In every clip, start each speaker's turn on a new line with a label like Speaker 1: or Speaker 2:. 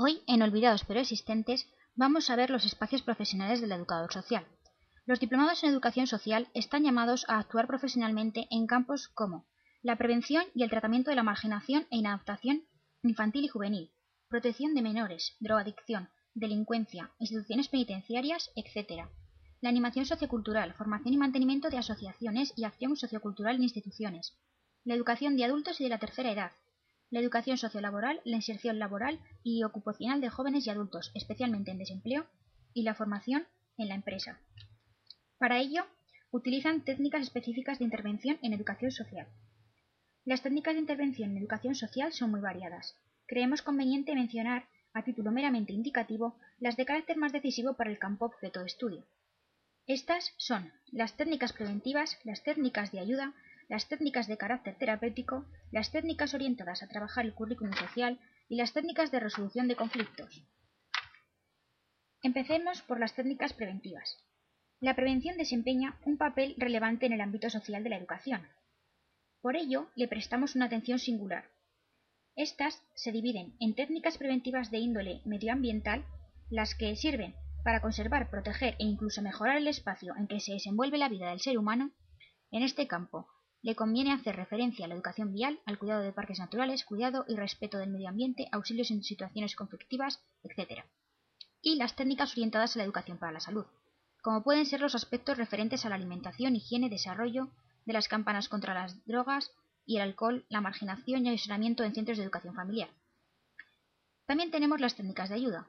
Speaker 1: Hoy, en Olvidados pero Existentes, vamos a ver los espacios profesionales del educador social. Los diplomados en educación social están llamados a actuar profesionalmente en campos como la prevención y el tratamiento de la marginación e inadaptación infantil y juvenil, protección de menores, drogadicción, delincuencia, instituciones penitenciarias, etc. La animación sociocultural, formación y mantenimiento de asociaciones y acción sociocultural en instituciones. La educación de adultos y de la tercera edad. La educación sociolaboral, la inserción laboral y ocupacional de jóvenes y adultos, especialmente en desempleo. Y la formación en la empresa. Para ello, utilizan técnicas específicas de intervención en educación social. Las técnicas de intervención en educación social son muy variadas. Creemos conveniente mencionar, a título meramente indicativo, las de carácter más decisivo para el campo objeto de estudio. Estas son las técnicas preventivas, las técnicas de ayuda, las técnicas de carácter terapéutico, las técnicas orientadas a trabajar el currículum social y las técnicas de resolución de conflictos. Empecemos por las técnicas preventivas. La prevención desempeña un papel relevante en el ámbito social de la educación. Por ello, le prestamos una atención singular. Estas se dividen en técnicas preventivas de índole medioambiental, las que sirven para conservar, proteger e incluso mejorar el espacio en que se desenvuelve la vida del ser humano. En este campo, le conviene hacer referencia a la educación vial, al cuidado de parques naturales, cuidado y respeto del medio ambiente, auxilios en situaciones conflictivas, etc. Y las técnicas orientadas a la educación para la salud como pueden ser los aspectos referentes a la alimentación, higiene, desarrollo de las campanas contra las drogas y el alcohol, la marginación y aislamiento en centros de educación familiar. También tenemos las técnicas de ayuda.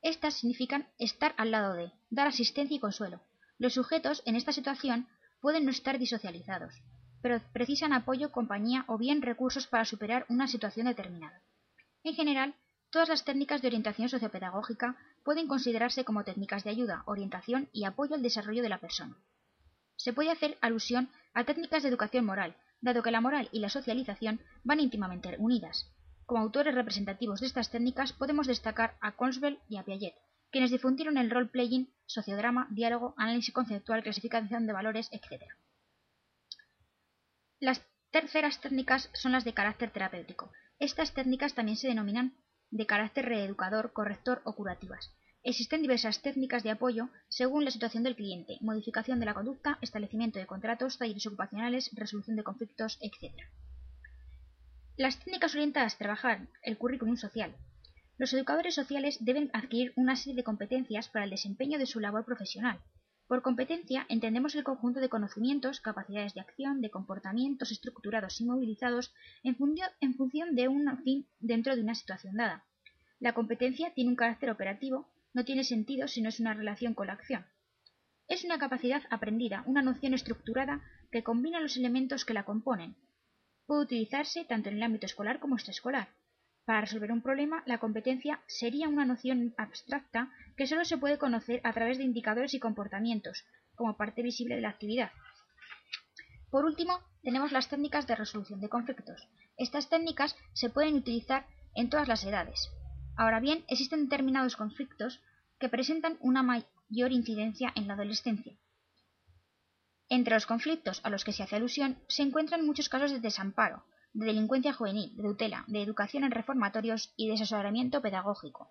Speaker 1: Estas significan estar al lado de, dar asistencia y consuelo. Los sujetos en esta situación pueden no estar disocializados, pero precisan apoyo, compañía o bien recursos para superar una situación determinada. En general, Todas las técnicas de orientación sociopedagógica pueden considerarse como técnicas de ayuda, orientación y apoyo al desarrollo de la persona. Se puede hacer alusión a técnicas de educación moral, dado que la moral y la socialización van íntimamente unidas. Como autores representativos de estas técnicas podemos destacar a Conswell y a Piaget, quienes difundieron el role-playing, sociodrama, diálogo, análisis conceptual, clasificación de valores, etc. Las terceras técnicas son las de carácter terapéutico. Estas técnicas también se denominan de carácter reeducador, corrector o curativas. Existen diversas técnicas de apoyo según la situación del cliente, modificación de la conducta, establecimiento de contratos, talleres ocupacionales, resolución de conflictos, etc. Las técnicas orientadas a trabajar el currículum social. Los educadores sociales deben adquirir una serie de competencias para el desempeño de su labor profesional. Por competencia entendemos el conjunto de conocimientos, capacidades de acción, de comportamientos estructurados y movilizados en, función de un fin dentro de una situación dada. La competencia tiene un carácter operativo, no tiene sentido si no es una relación con la acción. Es una capacidad aprendida, una noción estructurada que combina los elementos que la componen. Puede utilizarse tanto en el ámbito escolar como extraescolar. Para resolver un problema, la competencia sería una noción abstracta que solo se puede conocer a través de indicadores y comportamientos, como parte visible de la actividad. Por último, tenemos las técnicas de resolución de conflictos. Estas técnicas se pueden utilizar en todas las edades. Ahora bien, existen determinados conflictos que presentan una mayor incidencia en la adolescencia. Entre los conflictos a los que se hace alusión se encuentran muchos casos de desamparo, de delincuencia juvenil, de tutela, de educación en reformatorios y de asesoramiento pedagógico.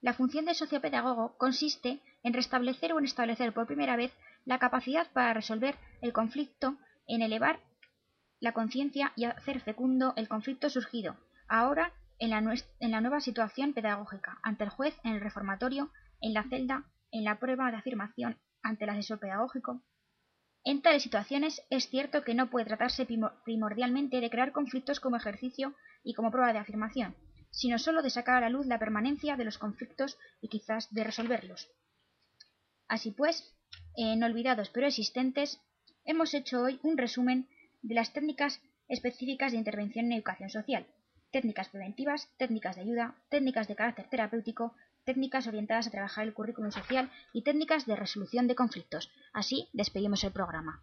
Speaker 1: La función del sociopedagogo consiste en restablecer o en establecer por primera vez la capacidad para resolver el conflicto, en elevar la conciencia y hacer fecundo el conflicto surgido, ahora en la, en la nueva situación pedagógica, ante el juez, en el reformatorio, en la celda, en la prueba de afirmación, ante el asesor pedagógico, en tales situaciones es cierto que no puede tratarse primordialmente de crear conflictos como ejercicio y como prueba de afirmación, sino solo de sacar a la luz la permanencia de los conflictos y quizás de resolverlos. Así pues, en olvidados pero existentes, hemos hecho hoy un resumen de las técnicas específicas de intervención en educación social, técnicas preventivas, técnicas de ayuda, técnicas de carácter terapéutico, técnicas orientadas a trabajar el currículum social y técnicas de resolución de conflictos. Así despedimos el programa.